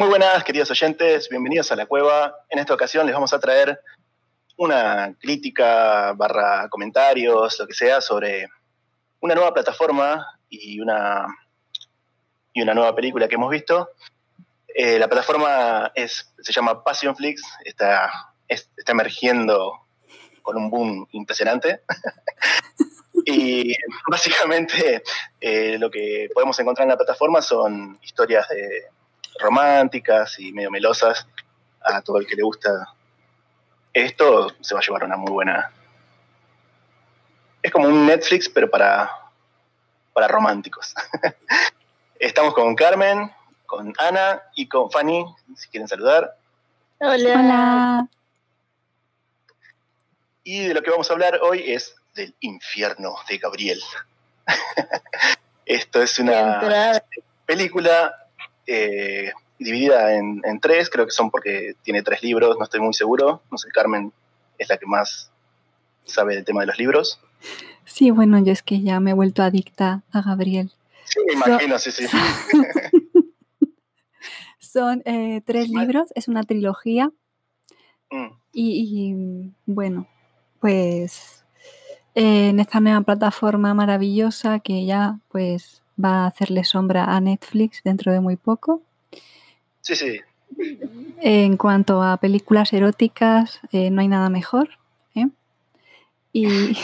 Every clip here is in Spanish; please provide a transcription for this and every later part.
Muy buenas, queridos oyentes, bienvenidos a la cueva. En esta ocasión les vamos a traer una crítica barra comentarios, lo que sea, sobre una nueva plataforma y una, y una nueva película que hemos visto. Eh, la plataforma es, se llama Passionflix, está, está emergiendo con un boom impresionante. y básicamente eh, lo que podemos encontrar en la plataforma son historias de, románticas y medio melosas. A todo el que le gusta esto se va a llevar una muy buena. Es como un Netflix, pero para, para románticos. Estamos con Carmen, con Ana y con Fanny, si quieren saludar. Hola. Hola. Y de lo que vamos a hablar hoy es del infierno de Gabriel. Esto es una película eh, dividida en, tres, creo que son porque tiene tres libros, no estoy muy seguro. No sé, Carmen es la que más sabe del tema de los libros. Sí, bueno, yo es que ya me he vuelto adicta a Gabriel. Sí, me imagino, sí, sí. son eh, tres libros, es una trilogía. Mm. Y, bueno, pues en esta nueva plataforma maravillosa que ya pues va a hacerle sombra a Netflix dentro de muy poco. Sí, sí. En cuanto a películas eróticas, eh, no hay nada mejor. ¿eh? Y.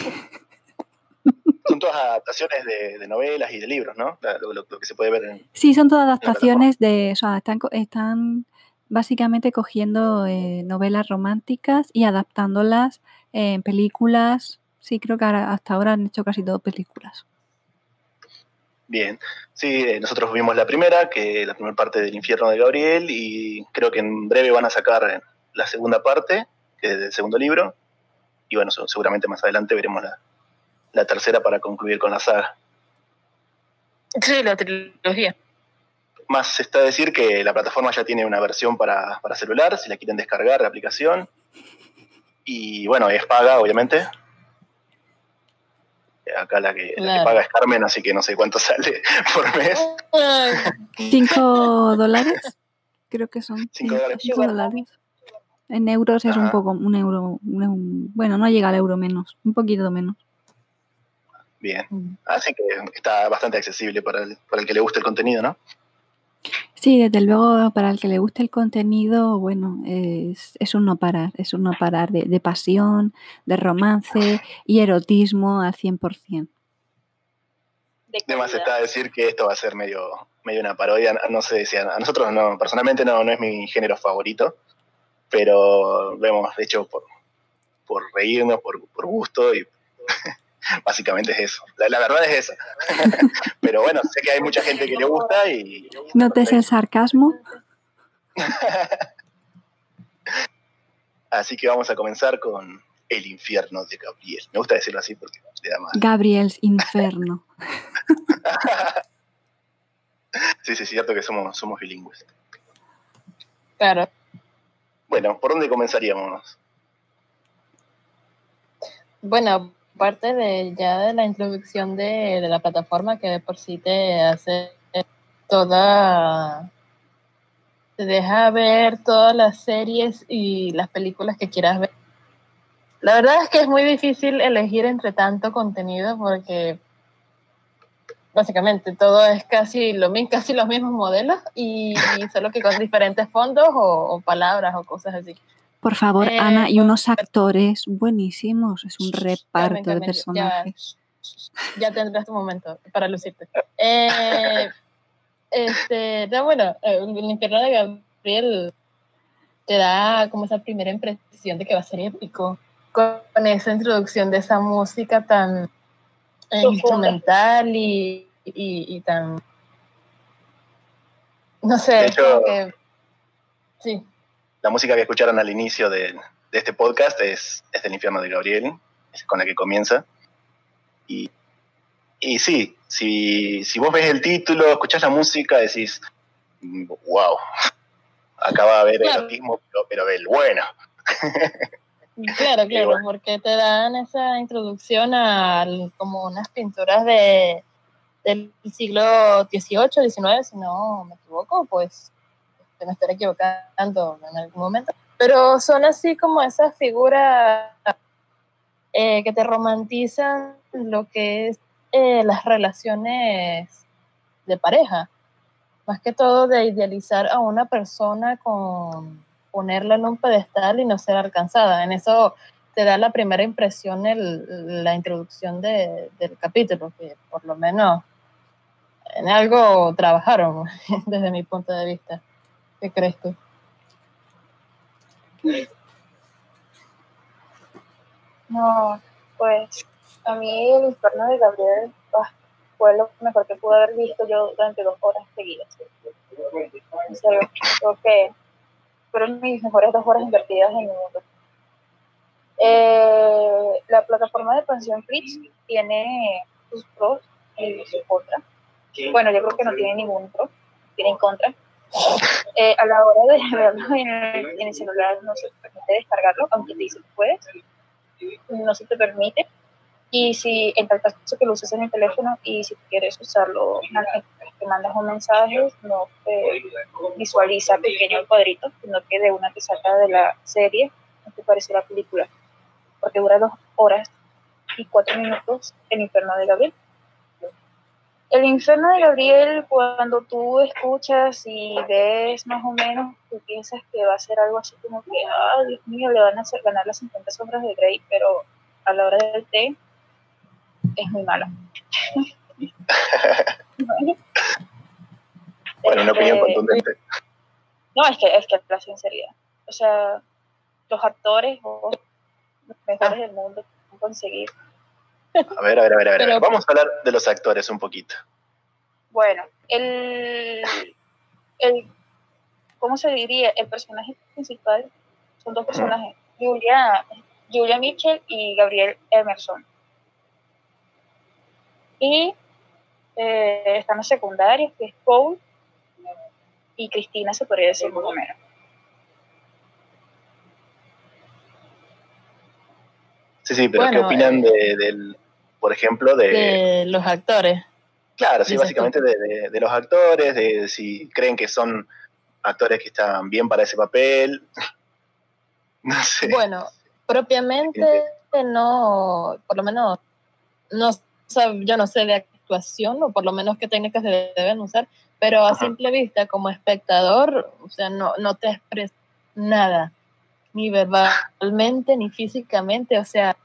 Son todas adaptaciones de, novelas y de libros, ¿no? Lo, que se puede ver en. Sí, son todas adaptaciones de. O sea, están, están básicamente cogiendo eh, novelas románticas y adaptándolas en películas. Sí, creo que hasta ahora han hecho casi todo películas. Bien, sí, eh, nosotros vimos la primera, que es la primera parte del infierno de Gabriel, y creo que en breve van a sacar la segunda parte, que es del segundo libro, y bueno, seguramente más adelante veremos la, tercera para concluir con la saga. Sí, la trilogía. Más está decir que la plataforma ya tiene una versión para, para celular, si la quieren descargar, la aplicación. Y bueno, es paga, obviamente, acá la que, paga es Carmen, así que no sé cuánto sale por mes. ¿Cinco dólares? Creo que son. Cinco, dólares. En euros es un poco, un euro, bueno, no llega al euro menos, un poquito menos. Bien, mm. así que está bastante accesible para el, para el que le guste el contenido, ¿no? Sí, desde luego, para el que le guste el contenido, bueno, es, un no parar, es un no parar de, pasión, de romance y erotismo al 100%. Además está a decir que esto va a ser medio, medio una parodia, no sé si a, nosotros no, personalmente no, no es mi género favorito, pero vemos, de hecho, por, por reírnos, por, por gusto y Básicamente es eso. La, verdad es esa. Pero bueno, sé que hay mucha gente que le gusta y... ¿Notes el sarcasmo? Así que vamos a comenzar con El infierno de Gabriel. Me gusta decirlo así porque le da más. Gabriel's Inferno. sí, sí, es cierto que somos, somos bilingües. Claro. Bueno, ¿por dónde comenzaríamos? Bueno, parte de ya de la introducción de, la plataforma que de por sí te hace toda te deja ver todas las series y las películas que quieras ver. La verdad es que es muy difícil elegir entre tanto contenido porque básicamente todo es casi lo casi los mismos modelos y, solo que con diferentes fondos o palabras o cosas así. Por favor, eh, Ana, y unos actores buenísimos. Es un reparto de personajes. Ya, tendrás tu momento para lucirte. Eh, este, bueno, eh, el infierno de Gabriel te da como esa primera impresión de que va a ser épico. Con esa introducción de esa música tan instrumental y, y, tan. No sé, que, sí la música que escucharon al inicio de, este podcast es, es, del infierno de Gabriel, es con la que comienza. Y, y sí, si, si vos ves el título, escuchás la música, decís, wow, acaba de haber erotismo, pero, pero del bueno. Claro, claro, porque te dan esa introducción a como unas pinturas de, del siglo XVIII, XIX, si no me equivoco, pues me estaré equivocando en algún momento, pero son así como esas figuras eh, que te romantizan lo que es eh, las relaciones de pareja, más que todo de idealizar a una persona con ponerla en un pedestal y no ser alcanzada. En eso te da la primera impresión el, la introducción de, del capítulo, que por lo menos en algo trabajaron desde mi punto de vista. ¿Qué crees tú? No, pues a mí el infierno de Gabriel ah, fue lo mejor que pude haber visto yo durante dos horas seguidas. En creo que fueron mis mejores dos horas invertidas en mi mundo. Eh, la plataforma de pensión Fritz tiene sus pros y sus contras. Bueno, yo creo que no tiene ningún pro, tiene contra. Eh, a la hora de verlo en el, celular no se permite descargarlo, aunque te dice que puedes, no se te permite. Y si en tal caso que lo uses en el teléfono y si quieres usarlo, te mandas un mensaje, no te visualiza pequeño el cuadrito, sino que de una te saca de la serie, no te parece la película porque dura dos horas y cuatro minutos El infierno de Gabriel. El infierno de Gabriel, cuando tú escuchas y ves más o menos, tú piensas que va a ser algo así como que, ah, Dios mío, le van a hacer ganar las 50 sombras de Grey, pero a la hora del té es muy mala. bueno, una opinión este, contundente. No, es que es que la sinceridad. O sea, los actores, los mejores del mundo conseguir. A ver, a ver, a ver, a ver. Vamos a hablar de los actores un poquito. Bueno, el, el ¿cómo se diría? El personaje principal son dos personajes, Julia, Julia Mitchell y Gabriel Emerson. Y eh, están los secundarios, que es Paul y Cristina, se podría decir más o menos. Sí, sí, pero ¿qué opinan eh, de, del, por ejemplo, de, de los actores? Claro, sí, básicamente de, de, los actores, de si creen que son actores que están bien para ese papel. no sé. Bueno, propiamente no, por lo menos, no, yo no sé de actuación, o por lo menos qué técnicas se deben usar, pero a simple vista, como espectador, o sea, no, no te expresa nada ni verbalmente ni físicamente, o sea,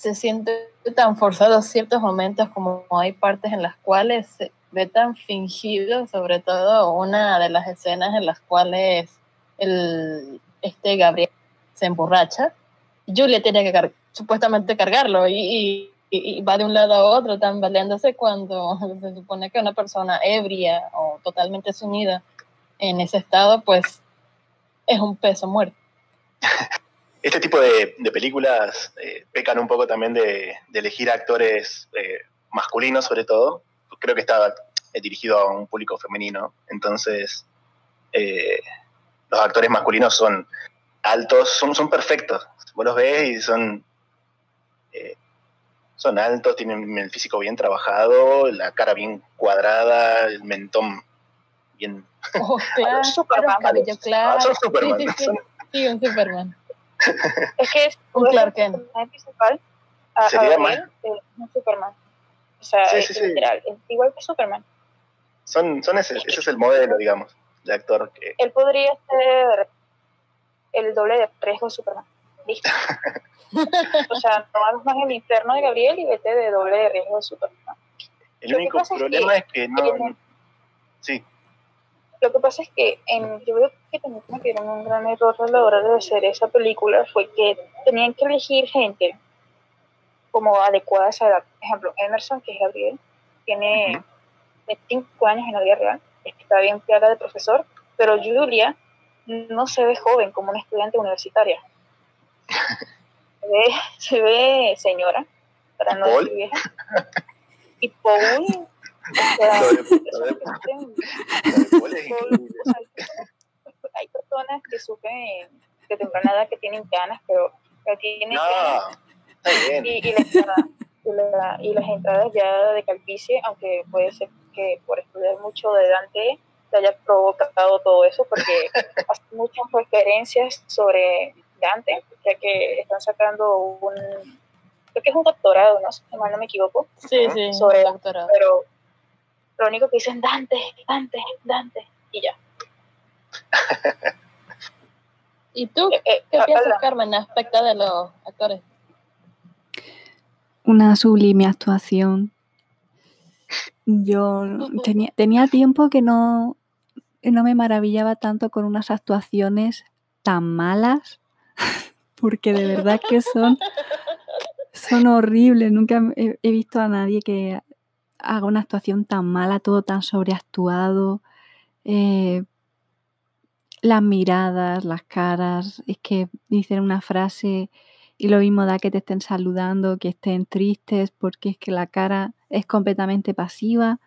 se siente tan forzado ciertos momentos como hay partes en las cuales se ve tan fingido, sobre todo una de las escenas en las cuales el, este Gabriel se emborracha, Julia tiene que supuestamente cargarlo y, y, va de un lado a otro tambaleándose cuando se supone que una persona ebria o totalmente sumida en ese estado, pues es un peso muerto. este tipo de, películas eh, pecan un poco también de, elegir actores eh, masculinos, sobre todo. Creo que está eh, dirigido a un público femenino, entonces los actores masculinos son altos, son, son perfectos. Vos los ves y son, son altos, tienen el físico bien trabajado, la cara bien cuadrada, el mentón bien. Oh, claro, claro, claro. Son Superman. Sí, un Superman. Es que es un Clark Kent. principal a, Sería a un Superman. O sea, es literal, es igual que Superman. Son, son ese, ese es el modelo, digamos, de actor que... Él podría ser el doble de riesgo de Superman. Listo. o sea, tomamos más el infierno de Gabriel y vete de doble de riesgo de Superman. El único problema es que, es que no... Sí. Lo que pasa es que en, yo creo que también cometieron un gran error a la hora de hacer esa película, fue que tenían que elegir gente como adecuada a esa edad. Por ejemplo, Emerson, que es Gabriel, tiene 25 años en la vida real, está bien clara de profesor, pero Julia no se ve joven como una estudiante universitaria. Se ve, se ve señora, para no decir vieja. Y Paul hay personas que sufren de temprana edad que tienen ganas, pero que tienen y, y, las entradas ya de calvicie, aunque puede ser que por estudiar mucho de Dante te haya provocado todo eso, porque hace muchas referencias sobre Dante, ya que están sacando un, creo que es un doctorado, ¿no? Si mal no me equivoco. Sí, sí, sobre doctorado. Pero lo único que dicen Dante, Dante, Dante, y ya. ¿Y tú eh, eh, qué piensas, Carmen, aspecto de los actores? Una sublime actuación. Yo tenía, tenía tiempo que no, no me maravillaba tanto con unas actuaciones tan malas, porque de verdad que son, son horribles. Nunca he, visto a nadie que haga una actuación tan mala, todo tan sobreactuado. Eh, las miradas, las caras, es que dicen una frase y lo mismo da que te estén saludando, que estén tristes, porque es que la cara es completamente pasiva,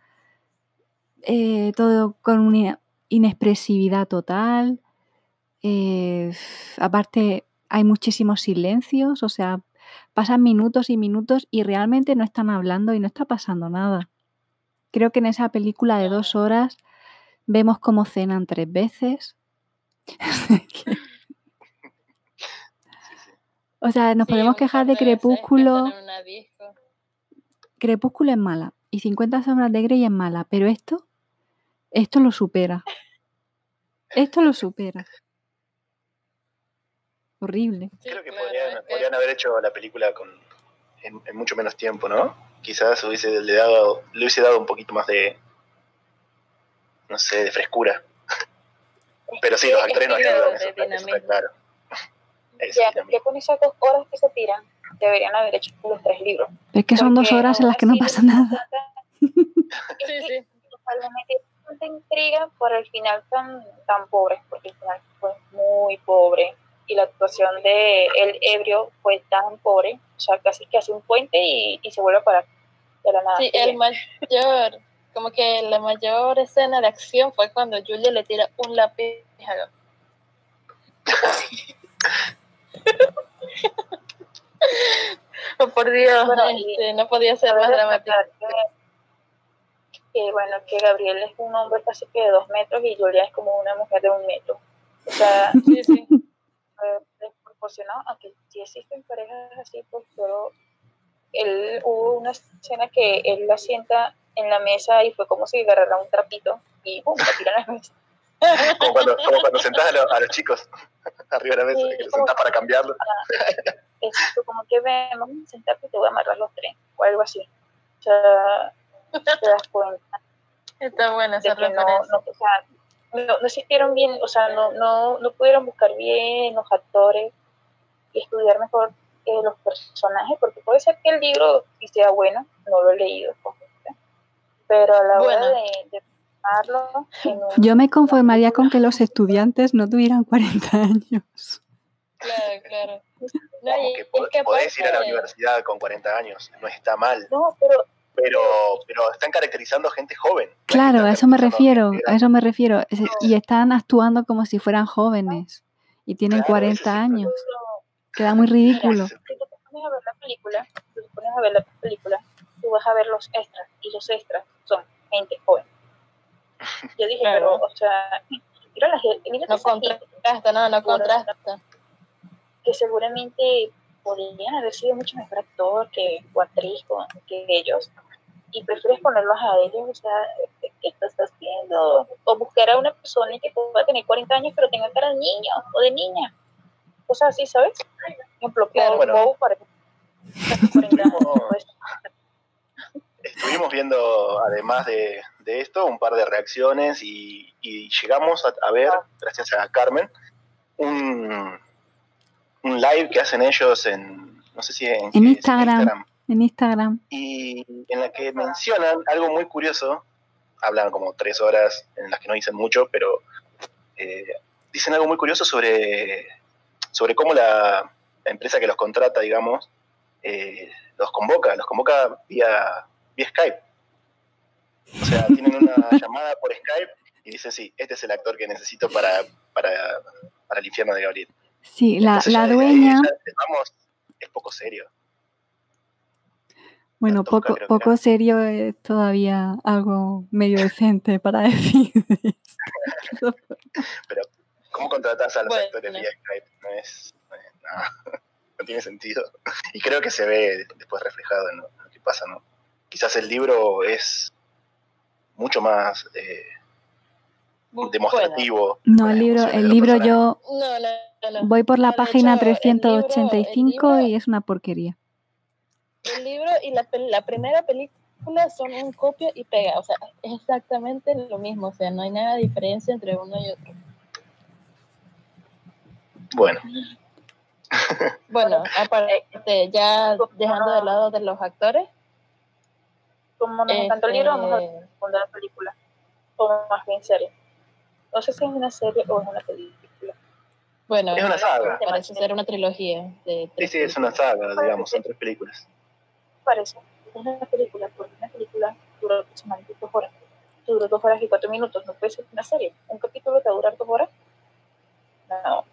eh, todo con una inexpresividad total. Eh, aparte, hay muchísimos silencios, o sea, pasan minutos y minutos y realmente no están hablando y no está pasando nada. Creo que en esa película de dos horas vemos cómo cenan tres veces, o sea, nos podemos quejar de Crepúsculo. Crepúsculo es mala y 50 sombras de Grey es mala, pero esto, esto lo supera. Esto lo supera. Horrible. Creo que podrían, haber hecho la película con, en, mucho menos tiempo, ¿no? Quizás hubiese, le, dado, le hubiese dado un poquito más de, no sé, de frescura. Pero sí, los actores no ayudan, eso, está claro. ya, con esas dos horas que se tiran, deberían haber hecho los tres libros. Es que son dos horas en las que no pasa nada. sí, sí. tanta intriga por el final tan, tan pobre, porque el final fue muy pobre y la actuación de el ebrio fue tan pobre, o sea, casi que hace un puente y, y se vuelve a parar de la nada. Sí, el mayor como que la mayor escena de acción fue cuando Julia le tira un lápiz a oh, por Dios, este, no podía ser más dramático. Que, bueno, que Gabriel es un hombre casi que de dos metros y Julia es como una mujer de un metro. O sea, sí, sí. Desproporcionado, aunque sí existen parejas así, pues, pero él hubo una escena que él la sienta en la mesa y fue como si agarrara un trapito y ¡pum! la tiran a la mesa. como, cuando, como cuando sentás a, los chicos arriba de la mesa, que los sentás para cambiarlo. como que ven, vamos a sentarte y te voy a amarrar los tres, o algo así. O sea, te das cuenta. Está buena esa no, no, o sea, no, no hicieron bien, o sea, no, no, no pudieron buscar bien los actores y estudiar mejor eh, los personajes, porque puede ser que el libro sí sea bueno, no lo he leído, pues, pero a la hora de, de Yo me conformaría con que los estudiantes no tuvieran 40 años. Claro, claro. No, que podés ir a la universidad con 40 años, no está mal. No, pero pero, pero están caracterizando gente joven. Claro, a eso me refiero, a eso me refiero. Y están actuando como si fueran jóvenes y tienen 40 años. Queda muy ridículo. Si te pones a ver la película, si te pones a ver la película, tú vas a ver los extras y los extras son gente joven. Yo dije, pero, o sea, mira la mira no contrasta, no, no contrasta. Que seguramente podrían haber sido mucho mejor actor que, o actriz que ellos. Y prefieres ponerlos a ellos, o sea, ¿qué estás haciendo? O buscar a una persona que pueda tener 40 años pero tenga cara de niño o de niña. Cosas así, ¿sabes? Por ejemplo, claro, bueno. para estuvimos viendo, además de, esto, un par de reacciones y, llegamos a, ver, gracias a Carmen, un, live que hacen ellos en, no sé si en, Instagram, en Instagram. Y en la que mencionan algo muy curioso, hablan como tres horas en las que no dicen mucho, pero eh, dicen algo muy curioso sobre, sobre cómo la, empresa que los contrata, digamos, eh, los convoca, los convoca vía vía Skype. O sea, tienen una llamada por Skype y dicen, sí, este es el actor que necesito para, para, para el infierno de Gabriel. Sí, la, la dueña... vamos, es poco serio. Bueno, poco, poco serio es todavía algo medio decente para decir. Pero, ¿cómo contratas a los actores vía Skype? No es. No, tiene sentido. Y creo que se ve después reflejado en lo, que pasa, ¿no? Quizás el libro es mucho más eh, demostrativo. No, el libro, el libro yo voy por la página 385 y es una porquería. El libro y la, la primera película son un copia y pega, o sea, es exactamente lo mismo, o sea, no hay nada de diferencia entre uno y otro. Bueno. bueno, aparte, ya dejando de lado de los actores. Como nos encantó el libro, vamos a este, responder la película. O más bien serie. No sé si es una serie o es una película. Bueno, es una saga. Parece ser una trilogía. De sí, sí, es una saga, digamos, son tres películas parece es una película, porque una película dura aproximadamente dos horas. Dura dos horas y cuatro minutos, no puede ser una serie. Un capítulo te va a durar dos horas. No.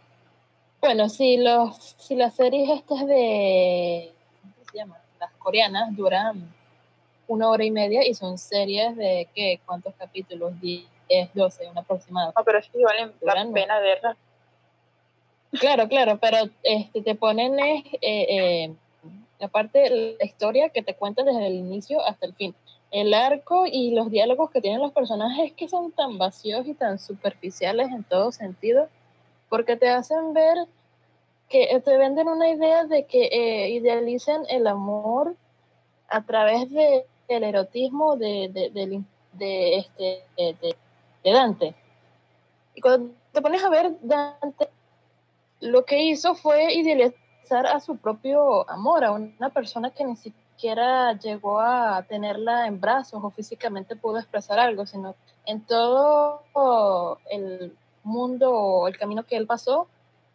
Bueno, si, los, si las series estas de, ¿cómo se llama? Las coreanas duran una hora y media y son series de, ¿qué? ¿Cuántos capítulos? 10, 12, un aproximado. No, pero sí valen la pena verlas. Claro, claro, pero este, te ponen eh, eh, Aparte, la historia que te cuenta desde el inicio hasta el fin. El arco y los diálogos que tienen los personajes que son tan vacíos y tan superficiales en todo sentido, porque te hacen ver que te venden una idea de que eh, idealicen el amor a través del erotismo de, de, de, este, de, Dante. Y cuando te pones a ver, Dante lo que hizo fue idealizar a su propio amor, a una persona que ni siquiera llegó a tenerla en brazos o físicamente pudo expresar algo, sino en todo el mundo el camino que él pasó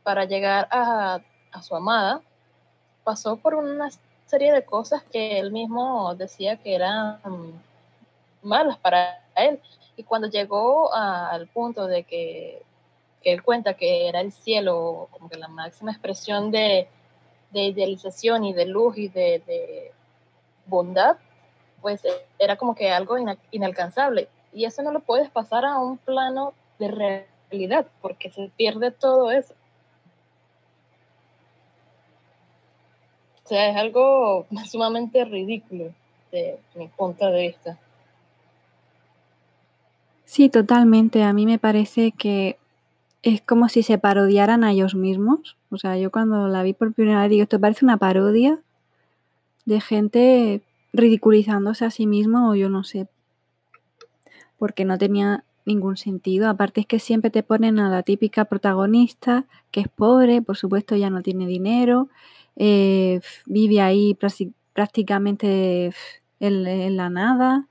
para llegar a, a su amada, pasó por una serie de cosas que él mismo decía que eran malas para él. Y cuando llegó al punto de que, él cuenta que era el cielo, como que la máxima expresión de, de idealización y de luz y de, bondad, pues eh, era como que algo inalcanzable. Y eso no lo puedes pasar a un plano de realidad, porque se pierde todo eso. O sea, es algo sumamente ridículo de mi punto de vista. Sí, totalmente. A mí me parece que es como si se parodiaran a ellos mismos. O sea, yo cuando la vi por primera vez digo, esto parece una parodia de gente ridiculizándose a sí mismo o yo no sé. Porque no tenía ningún sentido. Aparte es que siempre te ponen a la típica protagonista que es pobre, por supuesto ya no tiene dinero, eh, vive ahí prácticamente en, la nada.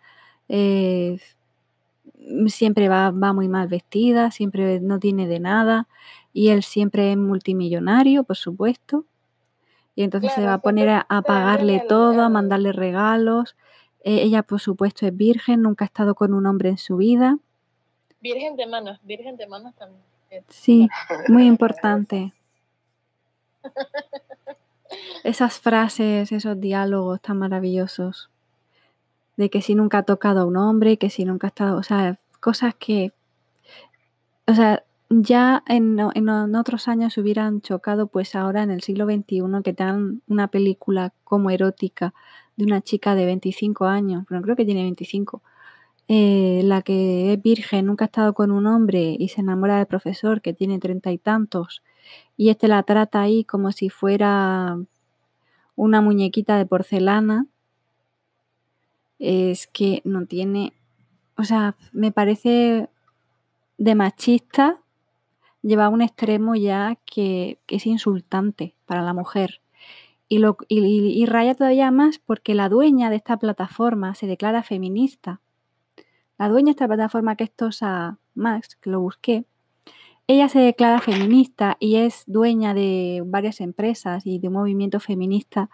Eh, siempre va, va muy mal vestida, siempre no tiene de nada y él siempre es multimillonario, por supuesto. Y entonces se va a poner a, pagarle todo, a mandarle regalos. E, ella, por supuesto, es virgen, nunca ha estado con un hombre en su vida. Virgen de manos, virgen de manos también. Sí, muy importante. Esas frases, esos diálogos tan maravillosos de que si nunca ha tocado a un hombre, que si nunca ha estado, o sea, cosas que, o sea, ya en, otros años hubieran chocado, pues ahora en el siglo XXI que te dan una película como erótica de una chica de 25 años, bueno, creo que tiene 25, eh, la que es virgen, nunca ha estado con un hombre y se enamora del profesor que tiene treinta y tantos, y este la trata ahí como si fuera una muñequita de porcelana, es que no tiene, o sea, me parece de machista lleva a un extremo ya que, es insultante para la mujer. Y, lo, y, raya todavía más porque la dueña de esta plataforma se declara feminista. La dueña de esta plataforma que es Tosa Max, que lo busqué, ella se declara feminista y es dueña de varias empresas y de un movimiento feminista.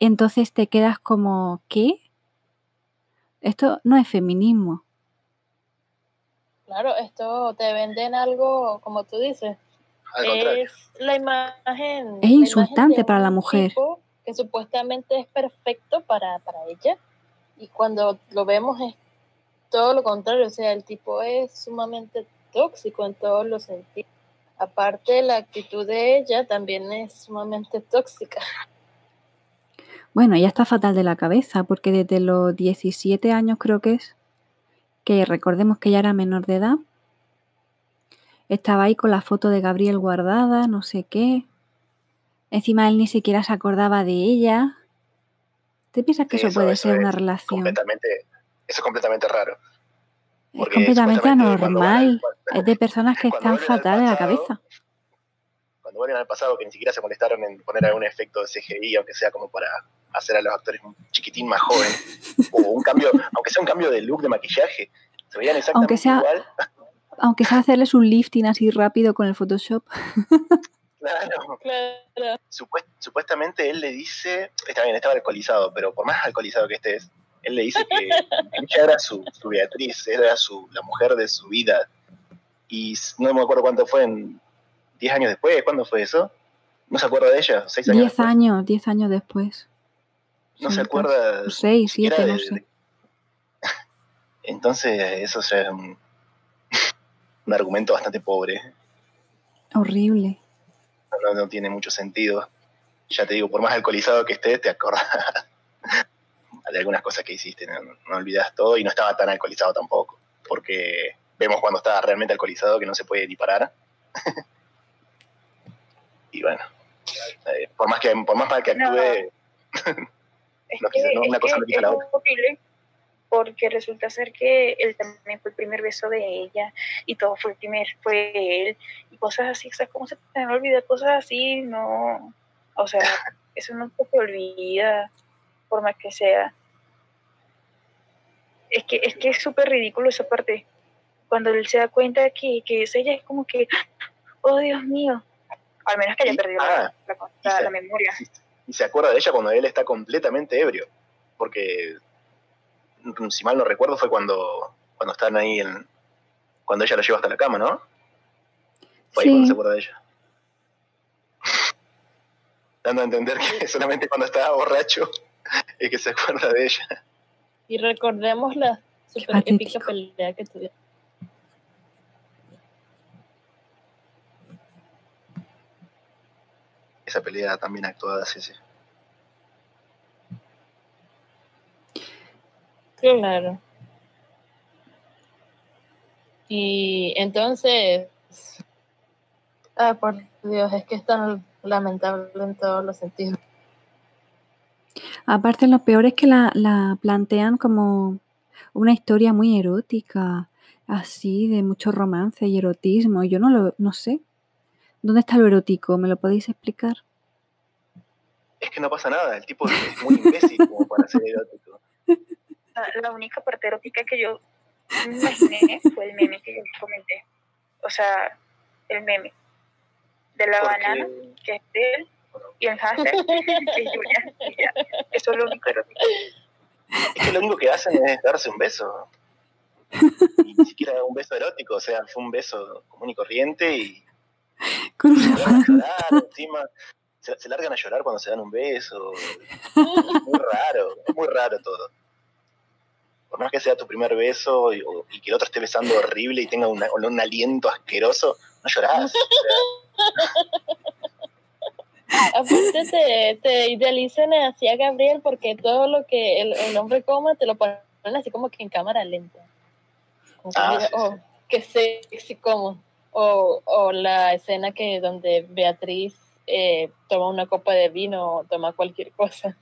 Entonces te quedas como, ¿qué? Esto no es feminismo. Claro, esto te venden algo, como tú dices, es la imagen. Es insultante para la mujer. que supuestamente es perfecto para, para ella, y cuando lo vemos es todo lo contrario, o sea, el tipo es sumamente tóxico en todos los sentidos. Aparte, la actitud de ella también es sumamente tóxica. Bueno, ella está fatal de la cabeza, porque desde los 17 años creo que es, que recordemos que ella era menor de edad, estaba ahí con la foto de Gabriel guardada, no sé qué. Encima él ni siquiera se acordaba de ella. ¿Te piensas que eso, puede ser una relación? Completamente, eso es completamente raro. Es completamente anormal. es de personas que están fatal de la cabeza. Cuando vuelven al pasado, que ni siquiera se molestaron en poner algún efecto de CGI, aunque sea como para hacer a los actores un chiquitín más joven, o un cambio, aunque sea un cambio de look, de maquillaje, se veían exactamente aunque sea, igual. Aunque sea hacerles un lifting así rápido con el Photoshop. Claro. claro. supuestamente él le dice, está bien, estaba alcoholizado, pero por más alcoholizado que estés, él le dice que ella era su, Beatriz, era su, la mujer de su vida. Y no me acuerdo cuánto fue, en 10 años después, ¿cuándo fue eso? ¿No se acuerda de ella? ¿Seis años? 10 años, 10 años después. No se acuerda. 6, 7, no sé. Entonces, eso es un, un argumento bastante pobre. Horrible. No, no, tiene mucho sentido. Ya te digo, por más alcoholizado que estés, te acordás de algunas cosas que hiciste, no, no, olvidas todo y no estaba tan alcoholizado tampoco, porque vemos cuando estaba realmente alcoholizado que no se puede ni parar. y bueno, eh, por más que por más mal que actúe, no, es una cosa no la otra porque resulta ser que él también fue el primer beso de ella y todo fue el primer, fue él y cosas así, o sea, ¿cómo se te olvida cosas así? No, o sea, eso no se olvida por más que sea. Es que es que es súper ridículo esa parte. Cuando él se da cuenta que, que es ella, es como que, oh Dios mío, al menos que haya perdido la, ah, la, memoria. Y se acuerda de ella cuando él está completamente ebrio, porque si mal no recuerdo, fue cuando, cuando están ahí, en, cuando ella lo lleva hasta la cama, ¿no? Fue ahí cuando se acuerda de ella. Dando a entender que solamente cuando estaba borracho es que se acuerda de ella. Y recordemos la super épica pelea que tuvieron. Esa pelea también actuada, sí, sí. Claro. Y entonces, ah, por Dios, es que es tan lamentable en todos los sentidos. Aparte, lo peor es que la, la plantean como una historia muy erótica, así, de mucho romance y erotismo. Yo no lo no sé. ¿Dónde está lo erótico? ¿Me lo podéis explicar? Es que no pasa nada, el tipo es muy imbécil como para ser erótico la, única parte erótica que yo me imaginé fue el meme que yo comenté. O sea, el meme de la banana, que es de él, y el hashtag, que es Julia. Eso es lo único erótico. Es que lo único que hacen es darse un beso. Y ni siquiera un beso erótico, o sea, fue un beso común y corriente y. Con una se, llorar, encima, se, se largan a llorar cuando se dan un beso. Es muy raro, es muy raro todo por más que sea tu primer beso y, que el otro esté besando horrible y tenga un aliento asqueroso, no llorás. Aparte te, te idealizan así a Gabriel porque todo lo que el, hombre coma te lo ponen así como que en cámara lenta. ah, oh, qué sexy como. O, o la escena que donde Beatriz eh, toma una copa de vino o toma cualquier cosa.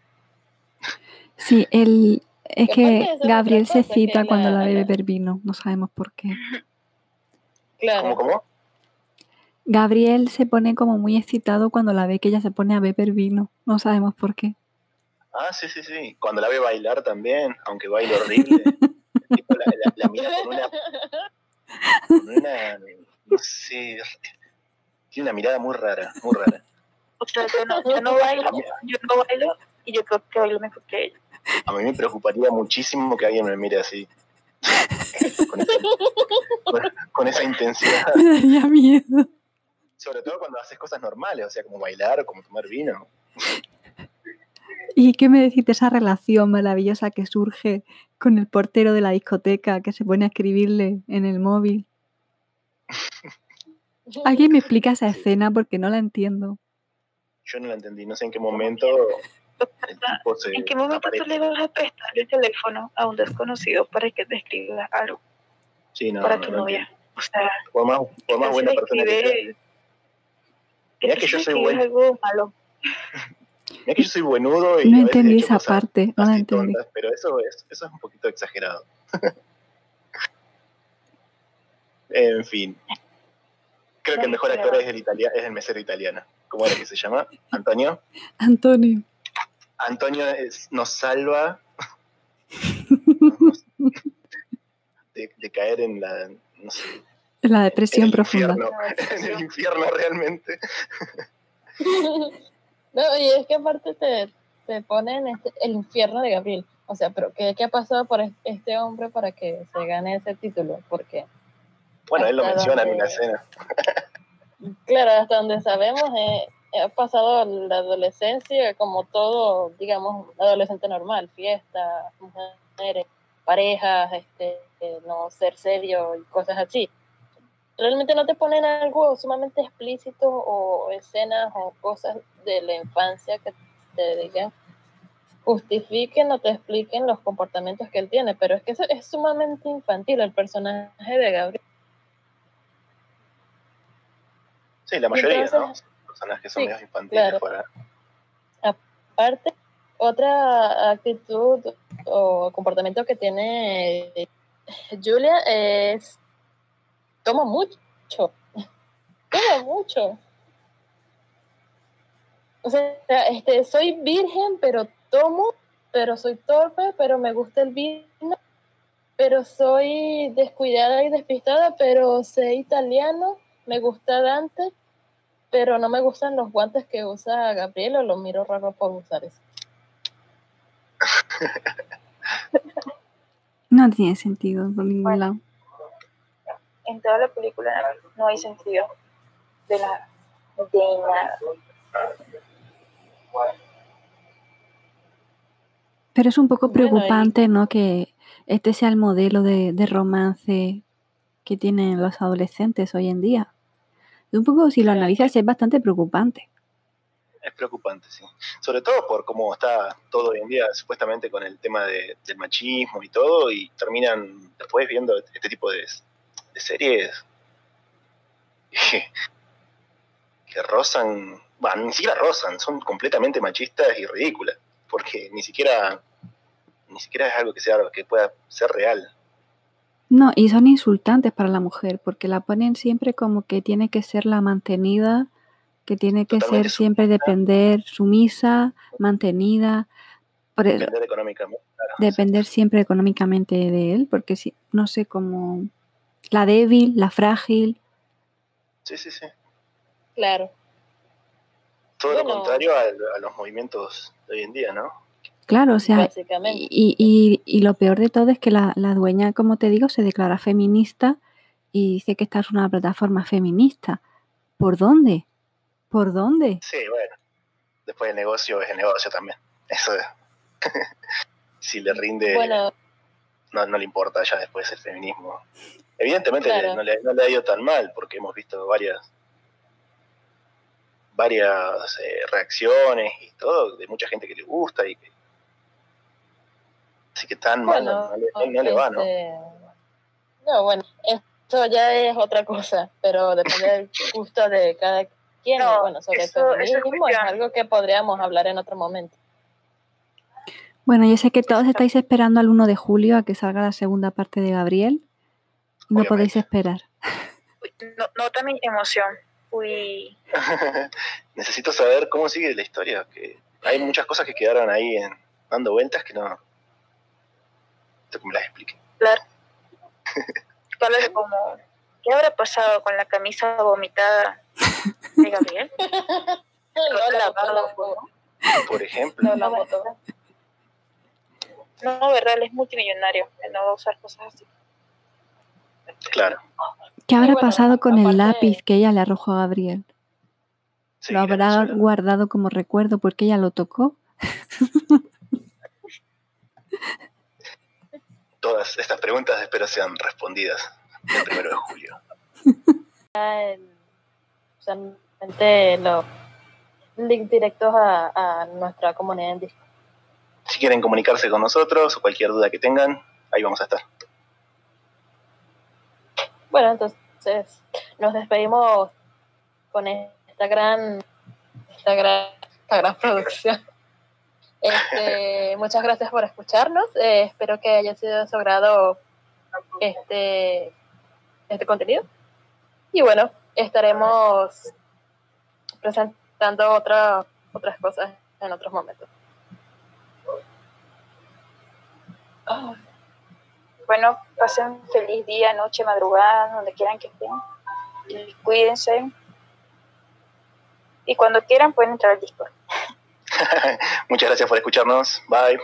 Sí, el, es que Gabriel se cita cuando la, bebe beber vino, no sabemos por qué. ¿Cómo, cómo? Gabriel se pone como muy excitado cuando la ve que ella se pone a beber vino, no sabemos por qué. Ah, sí, sí, sí. Cuando la ve bailar también, aunque baile horrible. la, mira con una, con una, no sé, tiene una mirada muy rara, muy rara. O sea, yo no, yo no bailo, yo no bailo y yo creo que bailo mejor que ella. A mí me preocuparía muchísimo que alguien me mire así. con, esa, intensidad. Me daría miedo. Sobre todo cuando haces cosas normales, o sea, como bailar o como tomar vino. ¿Y qué me decís de esa relación maravillosa que surge con el portero de la discoteca que se pone a escribirle en el móvil? ¿Alguien me explica esa escena porque no la entiendo? Yo no la entendí, no sé en qué momento ¿En qué momento tú le vas a prestar el teléfono a un desconocido para que te escriba algo? Sí, no, para tu novia. O sea, por más, por más buena persona que Mira que yo soy bueno. Algo malo. Mira que yo soy buenudo y. No entendí esa parte, no la entendí. pero eso es, eso es un poquito exagerado. en fin. Creo que el mejor actor es el, italiano, es el mesero italiano. ¿Cómo era que se llama? ¿Antonio? Antonio. Antonio nos salva de, caer en la, no sé, en la depresión profunda. en el infierno realmente. no, y es que aparte te, te ponen este, el infierno de Gabriel. O sea, pero ¿qué, ¿qué, ha pasado por este hombre para que se gane ese título? Porque bueno, él lo menciona en una escena. claro, hasta donde sabemos, eh, ha pasado la adolescencia como todo, digamos, adolescente normal, fiesta, mujeres, parejas, este, no ser serio y cosas así. Realmente no te ponen algo sumamente explícito o escenas o cosas de la infancia que te digan justifiquen o te expliquen los comportamientos que él tiene, pero es que es sumamente infantil el personaje de Gabriel. Sí, la mayoría, ¿no? que son infantiles Aparte, otra actitud o comportamiento que tiene Julia es toma mucho. Toma mucho. O sea, este, soy virgen, pero tomo, pero soy torpe, pero me gusta el vino, pero soy descuidada y despistada, pero sé italiano, me gusta Dante, pero no me gustan los guantes que usa Gabriel o lo miro raro por usar eso. no tiene sentido por ningún lado. En toda la película no hay sentido de la de nada. Pero es un poco preocupante, ¿no? Que este sea el modelo de, de romance que tienen los adolescentes hoy en día un poco, si lo analizas, es bastante preocupante. Es preocupante, sí. Sobre todo por cómo está todo hoy en día, supuestamente con el tema de, del machismo y todo, y terminan después viendo este tipo de, series que, rozan, bueno, ni siquiera rozan, son completamente machistas y ridículas, porque ni siquiera, ni siquiera es algo que sea que pueda ser real. No, y son insultantes para la mujer, porque la ponen siempre como que tiene que ser la mantenida, que tiene que ser siempre depender, sumisa, mantenida. E depender económicamente. depender siempre económicamente de él, porque si, no sé, como la débil, la frágil. Sí, sí, sí. Claro. Todo lo contrario a los movimientos de hoy en día, ¿no? Claro, o sea, y, y, y, lo peor de todo es que la, la, dueña, como te digo, se declara feminista y dice que esta es una plataforma feminista. ¿Por dónde? ¿Por dónde? Sí, bueno, después el negocio es el negocio también. Eso es. si le rinde, no, no le importa ya después el feminismo. Evidentemente no, le, no le ha ido tan mal porque hemos visto varias varias eh, reacciones y todo de mucha gente que le gusta y que Así que tan mal no, le, va, ¿no? Este, no, bueno, esto ya es otra cosa, pero depende del gusto de cada quien. bueno, sobre todo el feminismo es, algo que podríamos hablar en otro momento. Bueno, yo sé que todos estáis esperando al 1 de julio a que salga la segunda parte de Gabriel. No podéis esperar. No, nota mi emoción. Uy. Necesito saber cómo sigue la historia. Que hay muchas cosas que quedaron ahí en, dando vueltas que no, que me las explique. Claro. como, ¿qué habrá pasado con la camisa vomitada de Gabriel? Por ejemplo. No, no, verdad, él es multimillonario, él no va a usar cosas así. Claro. ¿Qué habrá pasado con el lápiz que ella le arrojó a Gabriel? ¿Lo habrá guardado como recuerdo porque ella lo tocó? Todas estas preguntas espero sean respondidas el primero de julio. Solamente los links directos a, nuestra comunidad en Discord. Si quieren comunicarse con nosotros o cualquier duda que tengan, ahí vamos a estar. Bueno, entonces nos despedimos con esta gran, esta gran, esta gran producción. Este, muchas gracias por escucharnos. Eh, espero que haya sido de su agrado este, este contenido. Y bueno, estaremos presentando otra, otras cosas en otros momentos. Bueno, pasen feliz día, noche, madrugada, donde quieran que estén. Y cuídense. Y cuando quieran pueden entrar al Discord. Muchas gracias por escucharnos. Bye.